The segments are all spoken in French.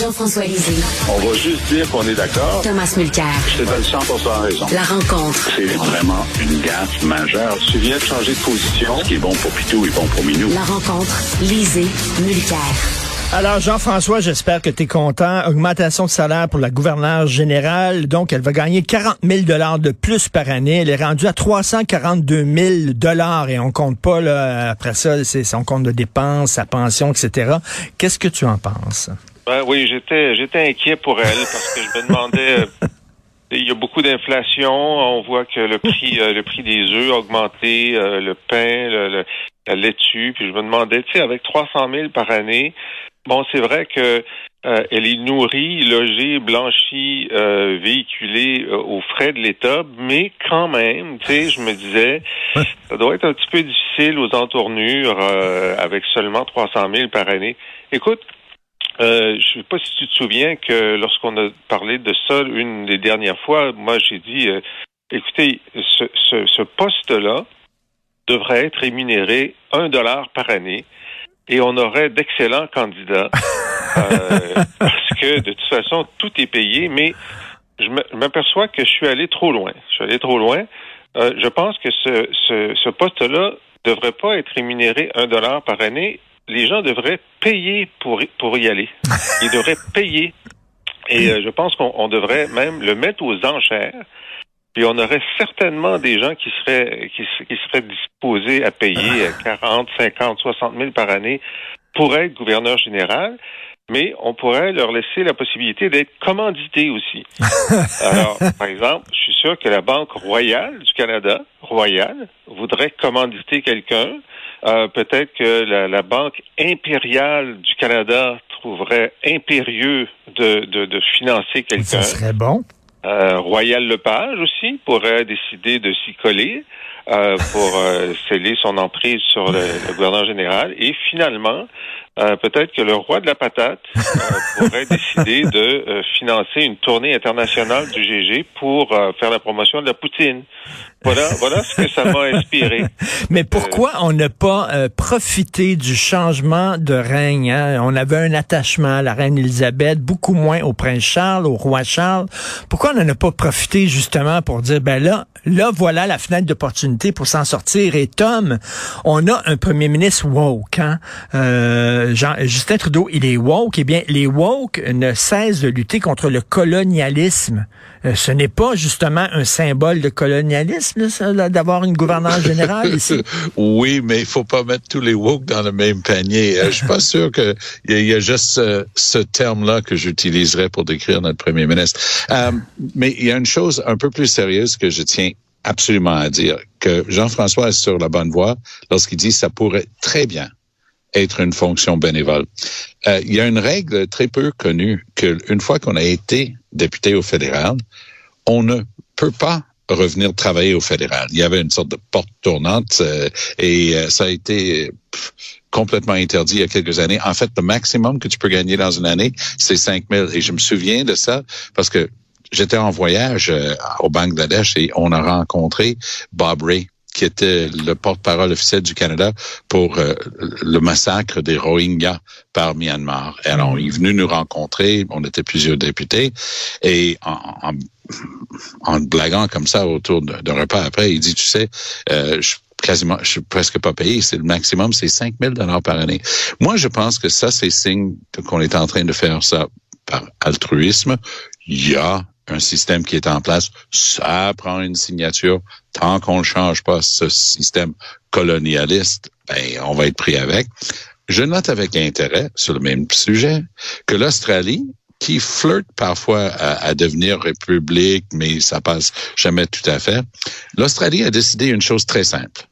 Jean-François Lisée. On va juste dire qu'on est d'accord. Thomas Mulcair. Je te donne 100 raison. La rencontre. C'est vraiment une gaffe majeure. Tu viens de changer de position. Ce qui est bon pour Pitou est bon pour Minou. La rencontre. Lisée. Mulcair. Alors, Jean-François, j'espère que tu es content. Augmentation de salaire pour la gouverneure générale. Donc, elle va gagner 40 000 de plus par année. Elle est rendue à 342 000 et on compte pas, là, après ça, c'est son compte de dépenses, sa pension, etc. Qu'est-ce que tu en penses? Ben oui, j'étais j'étais inquiet pour elle parce que je me demandais euh, il y a beaucoup d'inflation, on voit que le prix euh, le prix des œufs a augmenté, euh, le pain, la laitue, puis je me demandais, tu sais, avec 300 000 par année, bon, c'est vrai que elle est nourrie, logée, blanchie, véhiculée aux frais de l'État, mais quand même, tu sais, je me disais, ça doit être un petit peu difficile aux entournures avec seulement 300 000 par année. Écoute, euh, je ne sais pas si tu te souviens que lorsqu'on a parlé de ça une des dernières fois, moi j'ai dit, euh, écoutez, ce, ce, ce poste-là devrait être rémunéré un dollar par année et on aurait d'excellents candidats euh, parce que de toute façon tout est payé, mais je m'aperçois que je suis allé trop loin. Je suis allé trop loin. je pense que ce, ce, ce poste-là devrait pas être rémunéré un dollar par année les gens devraient payer pour, pour y aller. Ils devraient payer. Et euh, je pense qu'on devrait même le mettre aux enchères. Puis on aurait certainement des gens qui seraient qui, seraient disposés à payer 40, 50, 60 000 par année pour être gouverneur général mais on pourrait leur laisser la possibilité d'être commandités aussi. Alors, par exemple, je suis sûr que la Banque royale du Canada, royale, voudrait commanditer quelqu'un euh, peut-être que la, Banque impériale du Canada trouverait impérieux de, de, de financer quelqu'un. Ça serait bon. Euh, Royal Lepage aussi pourrait décider de s'y coller euh, pour sceller son emprise sur le, le gouverneur général. Et finalement, euh, peut-être que le roi de la patate euh, pourrait décider de euh, financer une tournée internationale du GG pour faire la promotion de la poutine. Voilà, voilà ce que ça m'a inspiré. Mais pourquoi on n'a pas profité du changement de règne hein? On avait un attachement à la reine Elisabeth, beaucoup moins au prince Charles, au roi Charles. Pourquoi on n'en a pas profité justement pour dire ben là, là voilà la fenêtre d'opportunité pour s'en sortir? Et Tom, on a un premier ministre woke. Hein? Jean, Justin Trudeau, il est woke. Eh bien, les woke ne cessent de lutter contre le colonialisme. Euh, ce n'est pas justement un symbole de colonialisme, d'avoir une gouverneure générale ici? oui, mais il faut pas mettre tous les woke dans le même panier. Euh, je suis pas sûr qu'il y, y, a juste ce, terme-là que j'utiliserais pour décrire notre premier ministre. Euh, mais il y a une chose un peu plus sérieuse que je tiens absolument à dire, que Jean-François est sur la bonne voie lorsqu'il dit ça pourrait très bien être une fonction bénévole. Euh, il y a une règle très peu connue qu'une fois qu'on a été député au fédéral, on ne peut pas revenir travailler au fédéral. Il y avait une sorte de porte tournante euh, et euh, ça a été complètement interdit il y a quelques années. En fait, le maximum que tu peux gagner dans une année, c'est 5 000. Et je me souviens de ça parce que j'étais en voyage au Bangladesh et on a rencontré Bob Ray, qui était le porte-parole officiel du Canada pour euh, le massacre des Rohingyas par Myanmar. Alors, il est venu nous rencontrer, on était plusieurs députés, et en, en, blaguant comme ça autour d'un repas après, il dit, tu sais, euh, je quasiment, je suis presque pas payé. C'est le maximum, c'est 5 000 dollars par année. Moi, je pense que ça, c'est signe qu'on est en train de faire ça par altruisme. Il y a un système qui est en place, ça prend une signature. Tant qu'on ne change pas ce système colonialiste, ben, on va être pris avec. Je note avec intérêt, sur le même sujet, que l'Australie, qui flirte parfois à, devenir république, mais ça passe jamais tout à fait. L'Australie a décidé une chose très simple,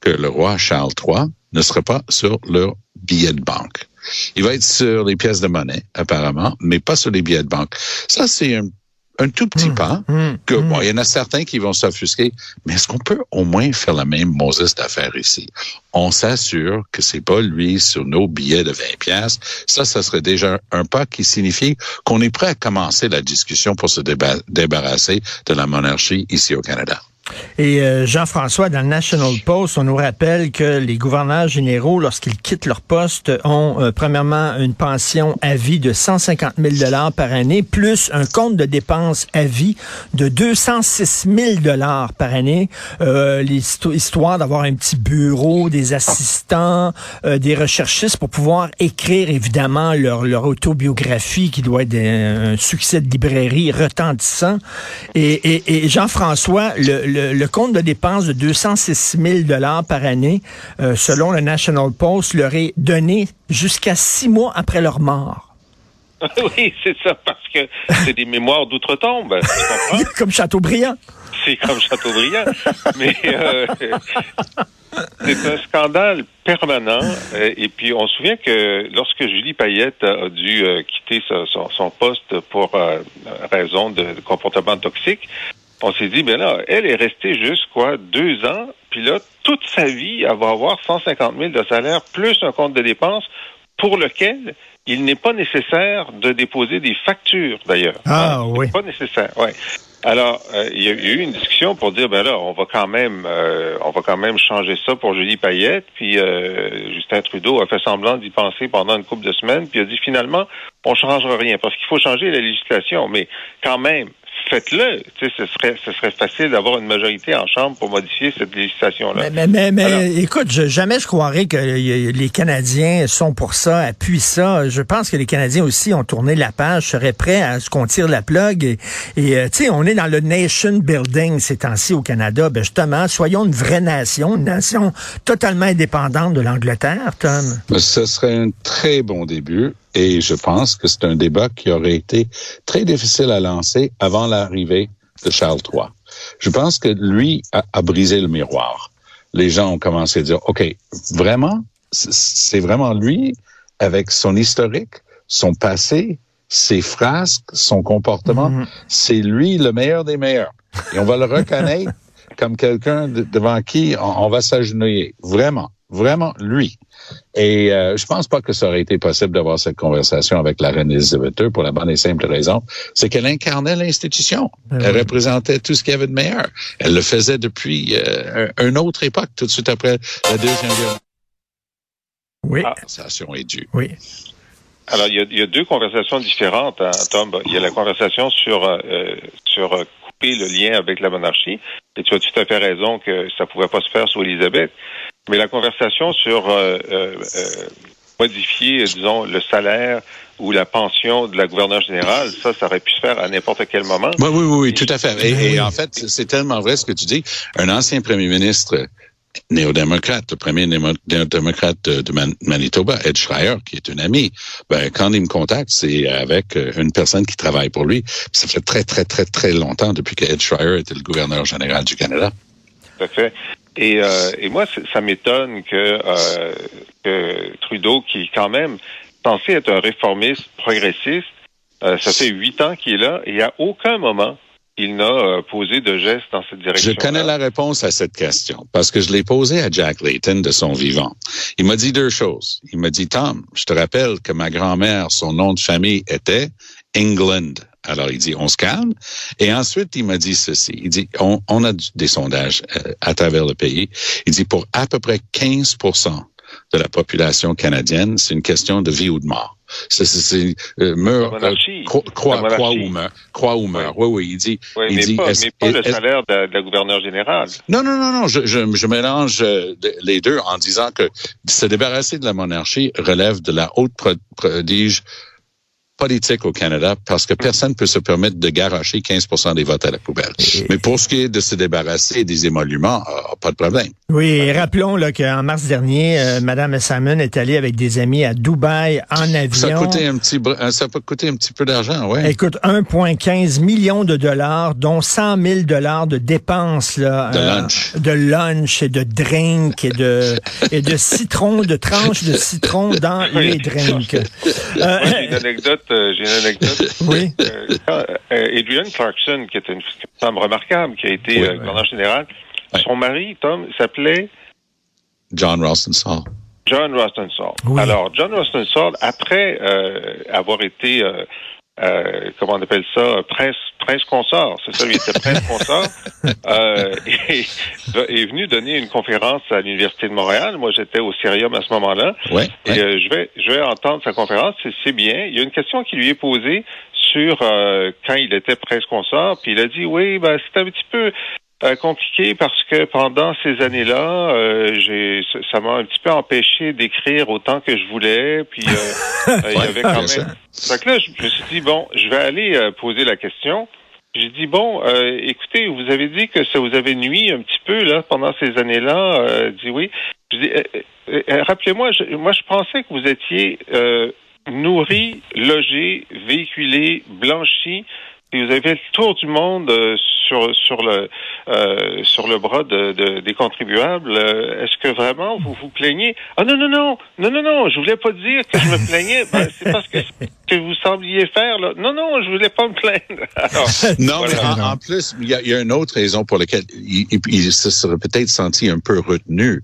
que le roi Charles III ne sera pas sur leur billet de banque. Il va être sur les pièces de monnaie, apparemment, mais pas sur les billets de banque. Ça, c'est un, un, tout petit mmh, pas mmh, que, bon, il y en a certains qui vont s'offusquer, mais est-ce qu'on peut au moins faire la même Moses d'affaires ici? On s'assure que c'est pas lui sur nos billets de 20 pièces. Ça, ça serait déjà un pas qui signifie qu'on est prêt à commencer la discussion pour se déba- débarrasser de la monarchie ici au Canada. Et euh, Jean-François, dans le National Post, on nous rappelle que les gouverneurs généraux, lorsqu'ils quittent leur poste, ont euh, premièrement une pension à vie de 150 000 dollars par année, plus un compte de dépenses à vie de 206 000 dollars par année, euh, histoire d'avoir un petit bureau, des assistants, euh, des recherchistes pour pouvoir écrire évidemment leur, autobiographie qui doit être un, un succès de librairie retentissant. Et, et, et Jean-François, le, le, le, compte de dépenses de 206 000 dollars par année, euh, selon le National Post, leur est donné jusqu'à six mois après leur mort. oui, c'est ça, parce que c'est des mémoires d'outre-tombe. comme Chateaubriand. C'est comme Chateaubriand. Mais euh, c'est un scandale permanent. Euh, et puis, on se souvient que lorsque Julie Payette a dû quitter son, son, poste pour euh, raison de comportement toxique, on s'est dit, ben là, elle est restée juste, quoi, deux ans, puis là, toute sa vie, elle va avoir 150 000 de salaire, plus un compte de dépenses, pour lequel il n'est pas nécessaire de déposer des factures, d'ailleurs. Ah, hein? oui. Pas nécessaire, ouais. Alors, euh, il y a eu une discussion pour dire, ben là, on va quand même, euh, on va quand même changer ça pour Julie Payette. Puis euh, Justin Trudeau a fait semblant d'y penser pendant une couple de semaines, puis a dit finalement, on changera rien parce qu'il faut changer la législation, mais quand même, faites-le. Tu sais, ce serait, ce serait facile d'avoir une majorité en chambre pour modifier cette législation-là. Mais, mais, mais, écoute, je, jamais je croirais que les Canadiens sont pour ça, appuient ça. Je pense que les Canadiens aussi ont tourné la page, seraient prêts à ce qu'on tire la plug. Et, et euh, tu sais, on est dans le nation building ces temps-ci au Canada. Ben justement, soyons une vraie nation, une nation totalement indépendante de l'Angleterre, Tom. Ce serait un très bon début. Et je pense que c'est un débat qui aurait été très difficile à lancer avant l'arrivée de Charles III. Je pense que lui a, a, brisé le miroir. Les gens ont commencé à dire, OK, vraiment, c'est vraiment lui, avec son historique, son passé, ses frasques, son comportement, mm -hmm. c'est lui le meilleur des meilleurs. Et on va le reconnaître comme quelqu'un de, devant qui on, on va s'agenouiller. Vraiment, vraiment lui. Et euh, je pense pas que ça aurait été possible d'avoir cette conversation avec la reine Elisabeth II pour la bonne et simple raison, c'est qu'elle incarnait l'institution. Ah Elle représentait tout ce qu'il y avait de meilleur. Elle le faisait depuis euh, une autre époque, tout de suite après la deuxième guerre. Oui. La conversation est due. Oui. Alors, il y, a, il y a deux conversations différentes, hein, Tom. Il y a la conversation sur euh, sur couper le lien avec la monarchie. Et tu as tout à fait raison que ça pouvait pas se faire sous Élisabeth. Mais la conversation sur euh, euh, modifier, disons, le salaire ou la pension de la gouverneure générale, ça, ça aurait pu se faire à n'importe quel moment. Oui, oui, oui, oui, tout à fait. Et, et en fait, c'est tellement vrai ce que tu dis. Un ancien premier ministre néo-démocrate, le premier néo-démocrate de, Manitoba, Ed Schreier, qui est un ami, ben, quand il me contacte, c'est avec une personne qui travaille pour lui. Ça fait très, très, très, très longtemps depuis que Ed Schreier était le gouverneur général du Canada. Tout à fait. Et, euh, et moi, ça m'étonne que, euh, que Trudeau, qui quand même censé être un réformiste progressiste, euh, ça fait huit ans qu'il est là et à aucun moment il n'a euh, posé de gestes dans cette direction. Je connais la réponse à cette question parce que je l'ai posée à Jack Layton de son vivant. Il m'a dit deux choses. Il m'a dit, Tom, je te rappelle que ma grand-mère, son nom de famille était England. Alors, il dit, on se calme. Et ensuite, il m'a dit ceci. Il dit, on, on a des sondages euh, à travers le pays. Il dit, pour à peu près 15% de la population canadienne, c'est une question de vie ou de mort. C'est euh, meurt, euh, croix, croix ou meurt, croix ou meurt. Oui, oui, il dit. Oui, il mais, dit, pas, mais pas le salaire de, de la gouverneure générale. Non, non, non, non. Je, je, je mélange les deux en disant que se débarrasser de la monarchie relève de la haute prodige politique au Canada parce que personne peut se permettre de garocher 15% des votes à la poubelle. Mais pour ce qui est de se débarrasser des émoluments, euh, pas de problème. Oui, et rappelons là, qu'en mars dernier, euh, Mme Salmon est allée avec des amis à Dubaï en avion. Ça a coûté un petit, ça peut coûter un petit peu d'argent, ouais. Écoute, 1,15 million de dollars, dont 100 000 dollars de dépenses là, De euh, lunch. de lunch et de drink et de et de citron, de tranches de citron dans les drinks. Euh, une anecdote. Euh, j'ai une anecdote. Oui. Euh, euh, Adrienne Clarkson, qui est une femme remarquable, qui a été Oui, gouverneur général, son mari, Tom, s'appelait John Rosenthal. John. Oui. Alors, John Rosenthal, après avoir été, comment on appelle ça, prince, prince consort, c'est ça, lui était prince consort, euh, et, est venu donner une conférence à l'Université de Montréal. Moi, j'étais au Cérium à ce moment-là. Ouais. Et euh, je vais je vais entendre sa conférence, c'est- c'est bien. Il y a une question qui lui est posée sur euh, quand il était prince consort, puis il a dit oui, ben c'est un petit peu euh, compliqué parce que pendant ces années-là, euh, j'ai ça- m'a un petit peu empêché d'écrire autant que je voulais, puis euh, euh, il y avait quand même. Que là, je me suis dit bon, je vais aller euh, poser la question. J'ai dit bon, euh, écoutez, vous avez dit que ça vous avait nuit un petit peu là pendant ces années-là. Euh, dit oui. Je dis rappelez-moi, je, moi je pensais que vous étiez euh, nourri, logé, véhiculé, blanchi. Et vous avez fait le tour du monde euh, sur sur le euh, sur le bras de, de- des contribuables. Euh, Est-ce que vraiment vous vous plaignez? Ah non non non non non non, je voulais pas dire que je me plaignais. Ben, c'est parce que ce que vous sembliez faire là. Non non, je voulais pas me plaindre. Alors, Non, Voilà. mais en, en plus, il y, y a une autre raison pour laquelle il, il- il se serait peut-être senti un peu retenu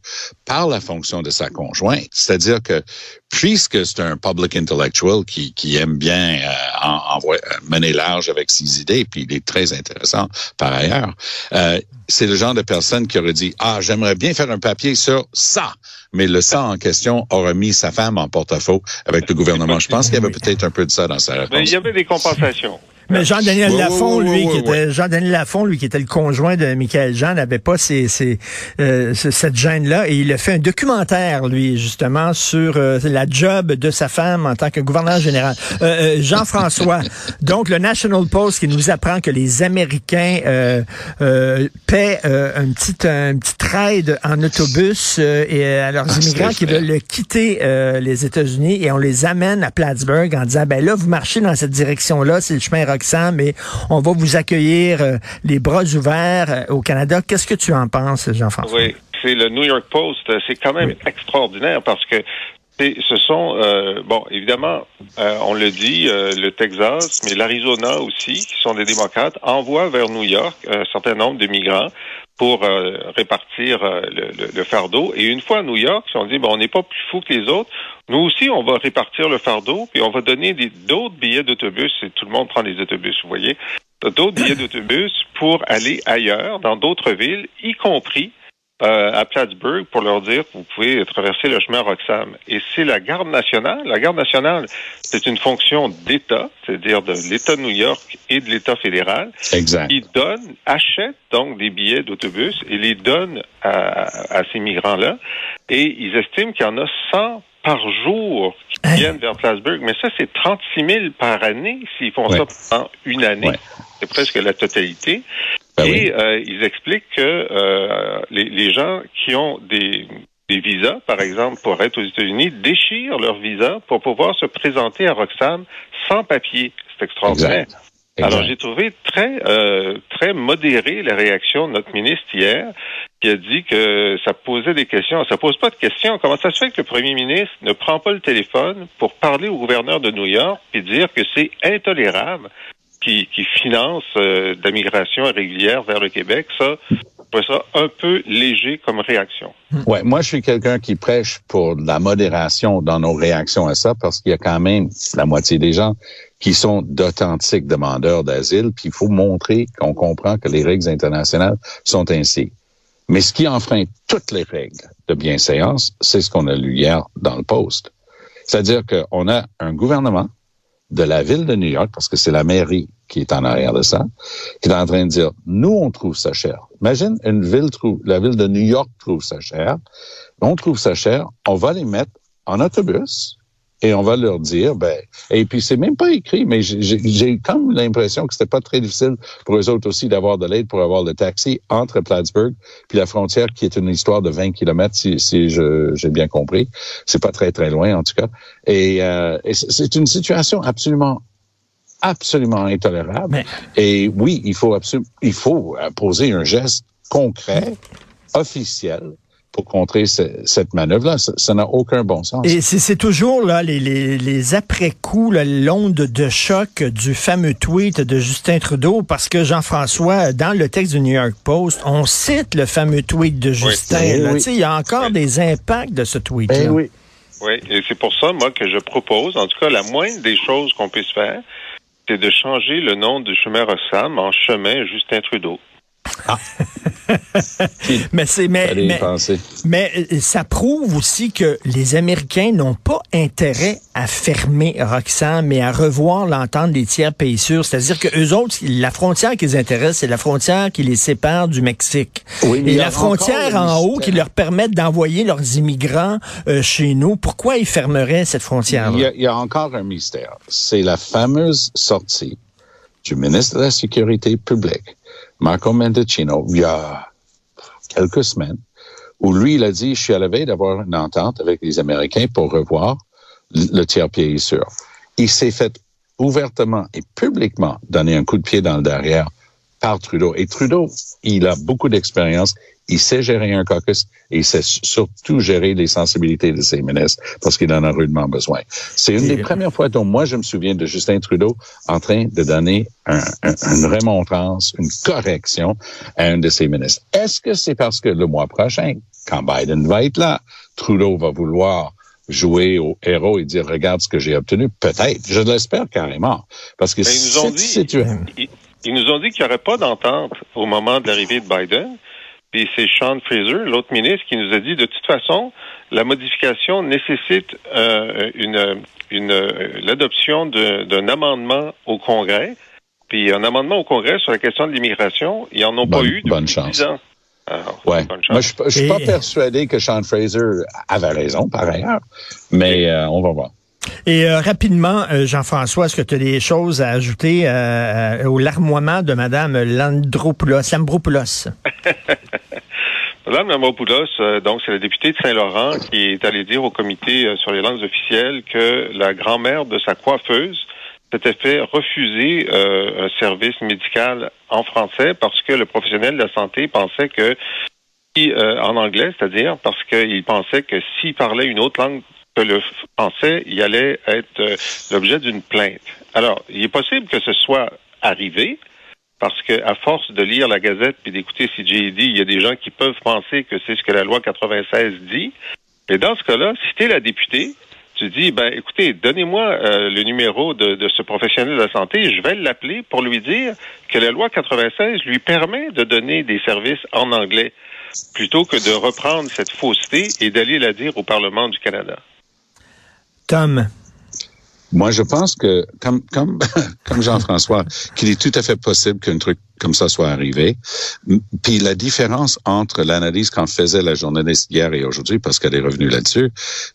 par la fonction de sa conjointe. C'est-à-dire que puisque c'est un public intellectual qui, qui aime bien euh, en, envoi- euh, mener large avec ses idées, puis il est très intéressant par ailleurs, euh, c'est le genre de personne qui aurait dit ah j'aimerais bien faire un papier sur ça, mais le ça en question aurait mis sa femme en porte-à-faux avec le gouvernement. Je pense qu'il y avait peut-être un peu de ça dans sa mais réponse. il y avait des compensations. Mais Jean-Daniel Lafont, lui, qui était Jean-Daniel Lafont, lui, qui était le conjoint de Michael Jean, n'avait pas euh, ce- cette gêne-là. Et il a fait un documentaire, lui, justement, sur euh, la job de sa femme en tant que gouverneur général. Euh, euh, Jean-François, donc le National Post qui nous apprend que les Américains euh, euh, paient euh, un petit un petit trade en autobus euh, et à leurs Ah, immigrants qui veulent quitter euh, les États-Unis et on les amène à Plattsburgh en disant ben là vous marchez dans cette direction-là, c'est le chemin Mais on va vous accueillir euh, les bras ouverts euh, au Canada. Qu'est-ce que tu en penses, Jean-François? Oui, c'est le New York Post. Euh, C'est quand même extraordinaire parce que ce sont, euh, bon, évidemment, euh, on le dit, euh, le Texas, mais l'Arizona aussi, qui sont des démocrates, envoient vers New York un certain nombre de migrants pour euh, répartir euh, le, fardeau. Et une fois à New York, ils ont dit, bon, on n'est pas plus fous que les autres. Nous aussi, on va répartir le fardeau, puis on va donner d'autres billets d'autobus. Et tout le monde prend des autobus, vous voyez, d'autres billets d'autobus pour aller ailleurs, dans d'autres villes, y compris euh, à Plattsburgh pour leur dire que vous pouvez traverser le chemin Roxham. Et c'est la garde nationale. La garde nationale, c'est une fonction d'État, c'est-à-dire de l'État de New York et de l'État fédéral, Exact. qui donne, achète donc des billets d'autobus et les donne à, à ces migrants-là. Et ils estiment qu'il y en a 100 par jour qui Hein? viennent vers Plattsburgh. Mais ça, c'est 36 000 par année s'ils font Ouais. ça pendant une année. Ouais. C'est presque la totalité. Ben et euh, ils expliquent que euh, les, les gens qui ont des, des visas, par exemple, pour être aux États-Unis, déchirent leur visa pour pouvoir se présenter à Roxham sans papier. C'est extraordinaire. Exact. Alors, j'ai trouvé très euh, très modéré la réaction de notre ministre hier, qui a dit que ça posait des questions. Ça pose pas de questions. Comment ça se fait que le premier ministre ne prend pas le téléphone pour parler au gouverneur de New York et dire que c'est intolérable? Qui, qui finance euh, de la migration irrégulière vers le Québec? Ça, je ça un peu léger comme réaction. Ouais, moi, je suis quelqu'un qui prêche pour la modération dans nos réactions à ça parce qu'il y a quand même la moitié des gens qui sont d'authentiques demandeurs d'asile, puis il faut montrer qu'on comprend que les règles internationales sont ainsi. Mais ce qui enfreint toutes les règles de bienséance, c'est ce qu'on a lu hier dans le Post. C'est-à-dire qu'on a un gouvernement de la ville de New York, parce que c'est la mairie qui est en arrière de ça, qui est en train de dire, nous, on trouve ça cher. Imagine, une ville trouve, la ville de New York trouve ça cher. On trouve ça cher. On va les mettre en autobus et on va leur dire, ben, et puis c'est même pas écrit, mais j'ai comme l'impression que c'était pas très difficile pour eux autres aussi d'avoir de l'aide pour avoir le taxi entre Plattsburgh puis la frontière, qui est une histoire de 20 kilomètres, si, si j'ai bien compris. C'est pas très très loin en tout cas. Et, euh, et c'est une situation absolument absolument intolérable. Et oui, il faut absolument, il faut poser un geste concret, officiel, pour contrer cette manœuvre-là. Ça n'a aucun bon sens. Et c'est toujours là les, les, les après-coups, l'onde de choc du fameux tweet de Justin Trudeau, parce que Jean-François, dans le texte du New York Post, on cite le fameux tweet de Justin. Il y a encore des impacts de ce tweet-là. Ben oui. Oui, et c'est pour ça, moi, que je propose, en tout cas, la moindre des choses qu'on puisse faire, c'est de changer le nom du chemin Rossam en chemin Justin Trudeau. Ah. mais c'est mais, mais, euh, ça prouve aussi que les Américains n'ont pas intérêt à fermer Roxham, mais à revoir l'entente des tiers pays sûrs. C'est-à-dire que eux autres, la frontière qui les intéresse, c'est la frontière qui les sépare du Mexique. Et la frontière en haut qui leur permet d'envoyer leurs immigrants euh, chez nous. Pourquoi ils fermeraient cette frontière -là? Il, y a, encore un mystère. C'est la fameuse sortie du ministre de la Sécurité publique Marco Mendicino, il y a quelques semaines, où lui, il a dit, je suis à la d'avoir une entente avec les Américains pour revoir le tiers pays sûr. Il s'est fait ouvertement et publiquement donner un coup de pied dans le derrière par Trudeau. Et Trudeau, il a beaucoup d'expérience, il sait gérer un caucus et il sait surtout gérer les sensibilités de ses ministres parce qu'il en a rudement besoin. C'est une des premières fois dont moi je me souviens de Justin Trudeau en train de donner un, une remontrance, une correction à un de ses ministres. Est-ce que c'est parce que le mois prochain, quand Biden va être là, Trudeau va vouloir jouer au héros et dire regarde ce que j'ai obtenu? Peut-être je l'espère carrément parce que ils nous ont dit ils nous ont dit qu'il n'y aurait pas d'entente au moment de l'arrivée de Biden. Puis c'est Sean Fraser, l'autre ministre, qui nous a dit de toute façon, la modification nécessite euh, une, une l'adoption d'un amendement au Congrès. Puis un amendement au Congrès sur la question de l'immigration, ils n'en ont pas eu depuis bonne chance. ans. ouais. Moi, je, ne suis pas persuadé que Sean Fraser avait raison, par ailleurs, mais euh, on va voir. Et euh, rapidement, euh, Jean-François, est-ce que tu as des choses à ajouter euh, au larmoiement de Mme Landropoulos, Lambropoulos? Madame Lambropoulos, donc c'est la députée de Saint-Laurent qui est allée dire au comité sur les langues officielles que la grand-mère de sa coiffeuse s'était fait refuser un service médical en français parce que le professionnel de la santé pensait que en anglais, c'est-à-dire parce qu'il pensait que s'il parlait une autre langue le français il allait être euh, l'objet d'une plainte. Alors, il est possible que ce soit arrivé, parce que à force de lire la Gazette et d'écouter CJD, il y a des gens qui peuvent penser que c'est ce que la loi 96 dit. Et dans ce cas-là, si tu es la députée, tu dis, ben écoutez, donnez-moi euh, le numéro de, de, ce professionnel de la santé, je vais l'appeler pour lui dire que la loi 96 lui permet de donner des services en anglais, plutôt que de reprendre cette fausseté et d'aller la dire au Parlement du Canada. Tom. Moi, je pense que, comme, comme, comme Jean-François, qu'il est tout à fait possible qu'un truc comme ça soit arrivé. Puis la différence entre l'analyse qu'en faisait la journaliste hier et aujourd'hui, parce qu'elle est revenue là-dessus,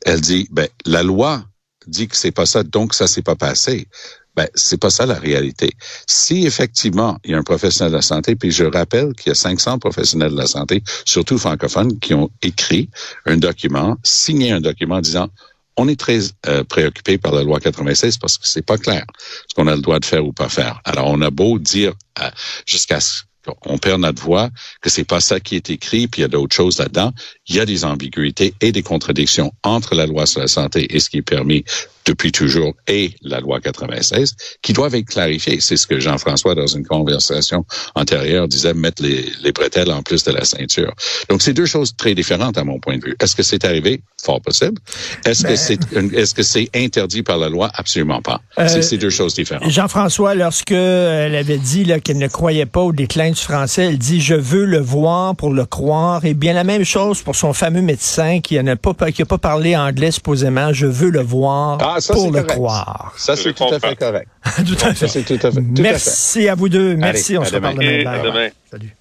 elle dit, ben, la loi dit que c'est pas ça, donc ça s'est pas passé. Ben, c'est pas ça la réalité. Si effectivement il y a un professionnel de la santé, puis je rappelle qu'il y a 500 professionnels de la santé, surtout francophones, qui ont écrit un document, signé un document disant on est très euh, préoccupé par la loi 96 parce que c'est pas clair ce qu'on a le droit de faire ou pas faire. Alors, on a beau dire euh, jusqu'à ce qu'on perd notre voix, que c'est pas ça qui est écrit, puis il y a d'autres choses là-dedans. Il y a des ambiguïtés et des contradictions entre la loi sur la santé et ce qui est permis depuis toujours et la loi 96 qui doivent être clarifiées. C'est ce que Jean-François, dans une conversation antérieure, disait, mettre les, les bretelles en plus de la ceinture. Donc, c'est deux choses très différentes à mon point de vue. Est-ce que c'est arrivé? Fort possible. Est-ce que ben, c'est est-ce que c'est interdit par la loi? Absolument pas. Euh, c'est deux choses différentes. Jean-François, lorsque elle avait dit qu'elle ne croyait pas au déclin du français, elle dit, je veux le voir pour le croire. Et bien la même chose pour son fameux médecin qui n'a pas, qui a pas parlé anglais supposément, je veux le voir. Ah, ça, pour le croire. Ça, c'est tout à fait correct. tout à fait. Ça, tout à fait. Merci à, vous deux. Merci. on se reparle demain. demain. Salut.